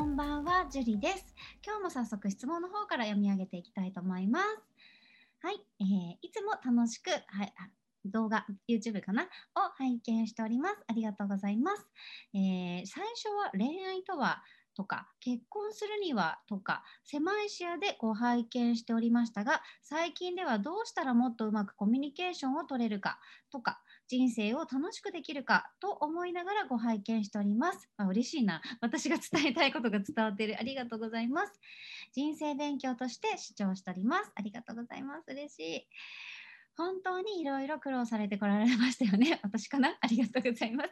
こんばんは、ジュリです。今日も早速質問の方から読み上げていきたいと思います。はい、えーいつも楽しく、はい、あ動画、YouTube かな？を拝見しております。ありがとうございます。えー最初は恋愛とはとか結婚するにはとか狭い視野でご拝見しておりましたが最近ではどうしたらもっとうまくコミュニケーションを取れるかとか人生を楽しくできるかと思いながらご拝見しております。あ嬉しいな。私が伝えたいことが伝わっている。ありがとうございます。人生勉強として視聴しております。ありがとうございます。嬉しい。本当にいろいろ苦労されてこられましたよね。私かな？ありがとうございます。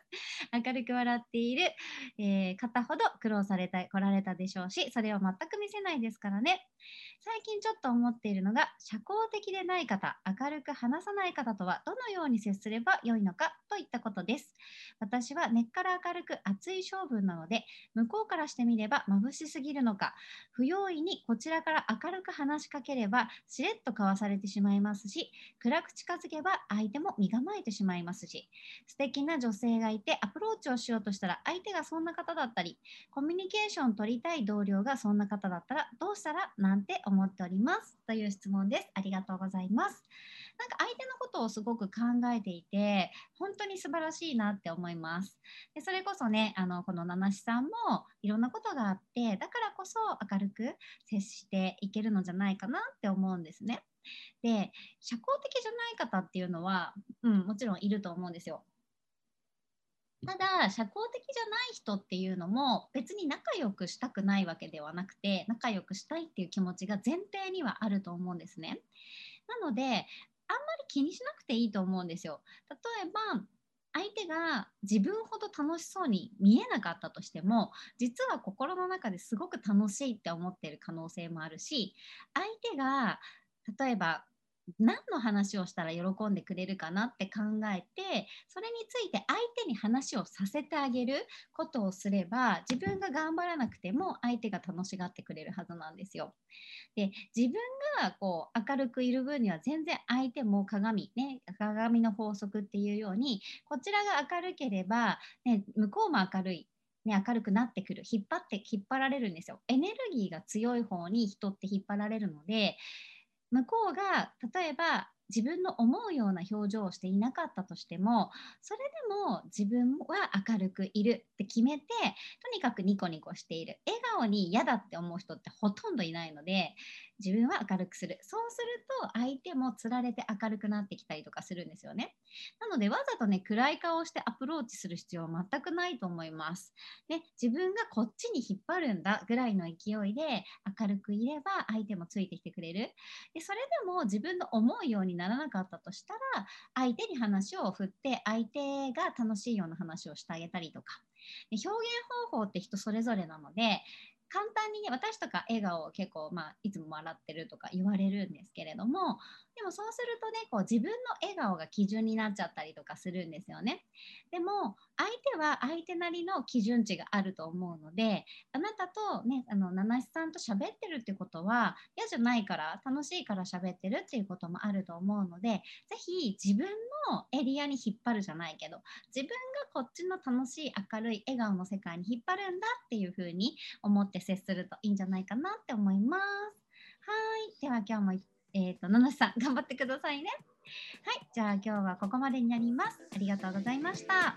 明るく笑っている、えー方ほど苦労されてこられたでしょうし、それを全く見せないですからね。最近ちょっと思っているのが、社交的でない方、明るく話さない方とはどのように接すればよいのかといったことです。私は根っから明るく熱い性分なので、向こうからしてみれば眩しすぎるのか、不用意にこちらから明るく話しかければ、しれっとかわされてしまいますし、暗く近づけば相手も身構えてしまいますし、素敵な女性がいてアプローチをしようとしたら相手がそんな方だったり、コミュニケーション取りたい同僚がそんな方だったらどうしたら？なんて思っておりますという質問です。ありがとうございます。なんか相手のことをすごく考えていて、本当に素晴らしいなって思います。でそれこそね、あのこの七七さんもいろんなことがあって、だからこそ明るく接していけるのじゃないかなって思うんですね。で、社交的じゃない方っていうのは、うん、もちろんいると思うんですよ。ただ社交的じゃない人っていうのも別に仲良くしたくないわけではなくて仲良くしたいっていう気持ちが前提にはあると思うんですね。なのであんまり気にしなくていいと思うんですよ。例えば相手が自分ほど楽しそうに見えなかったとしても実は心の中ですごく楽しいって思ってる可能性もあるし相手が例えば何の話をしたら喜んでくれるかなって考えてそれについて相手に話をさせてあげることをすれば自分が頑張らなくても相手が楽しがってくれるはずなんですよ。で自分がこう明るくいる分には全然相手も鏡ね鏡の法則っていうようにこちらが明るければ、ね、向こうも明るい。ね、明るくなってくる引っ張って引っ張られるんですよエネルギーが強い方に人って引っ張られるので向こうが例えば自分の思うような表情をしていなかったとしてもそれでも自分は明るくいるって決めてとにかくニコニコしている。笑顔に嫌だって思う人ってほとんどいないので自分は明るくする。そうすると相手もつられて明るくなってきたりとかするんですよね。なのでわざとね暗い顔をしてアプローチする必要は全くないと思います。で自分がこっちに引っ張るんだぐらいの勢いで明るくいれば相手もついてきてくれる。でそれでも自分の思うようにならなかったとしたら相手に話を振って相手が楽しいような話をしてあげたりとか。表現方法って人それぞれなので簡単にね私とか笑顔を結構、まあ、いつも笑ってるとか言われるんですけれどもでもそうするとねこう自分の笑顔が基準になっちゃったりとかするんですよね。でもは相手なりの基準値があると思うのであなたとねあの七七さんと喋ってるってことは嫌じゃないから楽しいから喋ってるっていうこともあると思うのでぜひ自分のエリアに引っ張るじゃないけど自分がこっちの楽しい明るい笑顔の世界に引っ張るんだっていう風に思って接するといいんじゃないかなって思います。はい。では今日も、えっ、と、ののしさん、頑張ってくださいね。はい。じゃあ今日はここまでになります。ありがとうございました。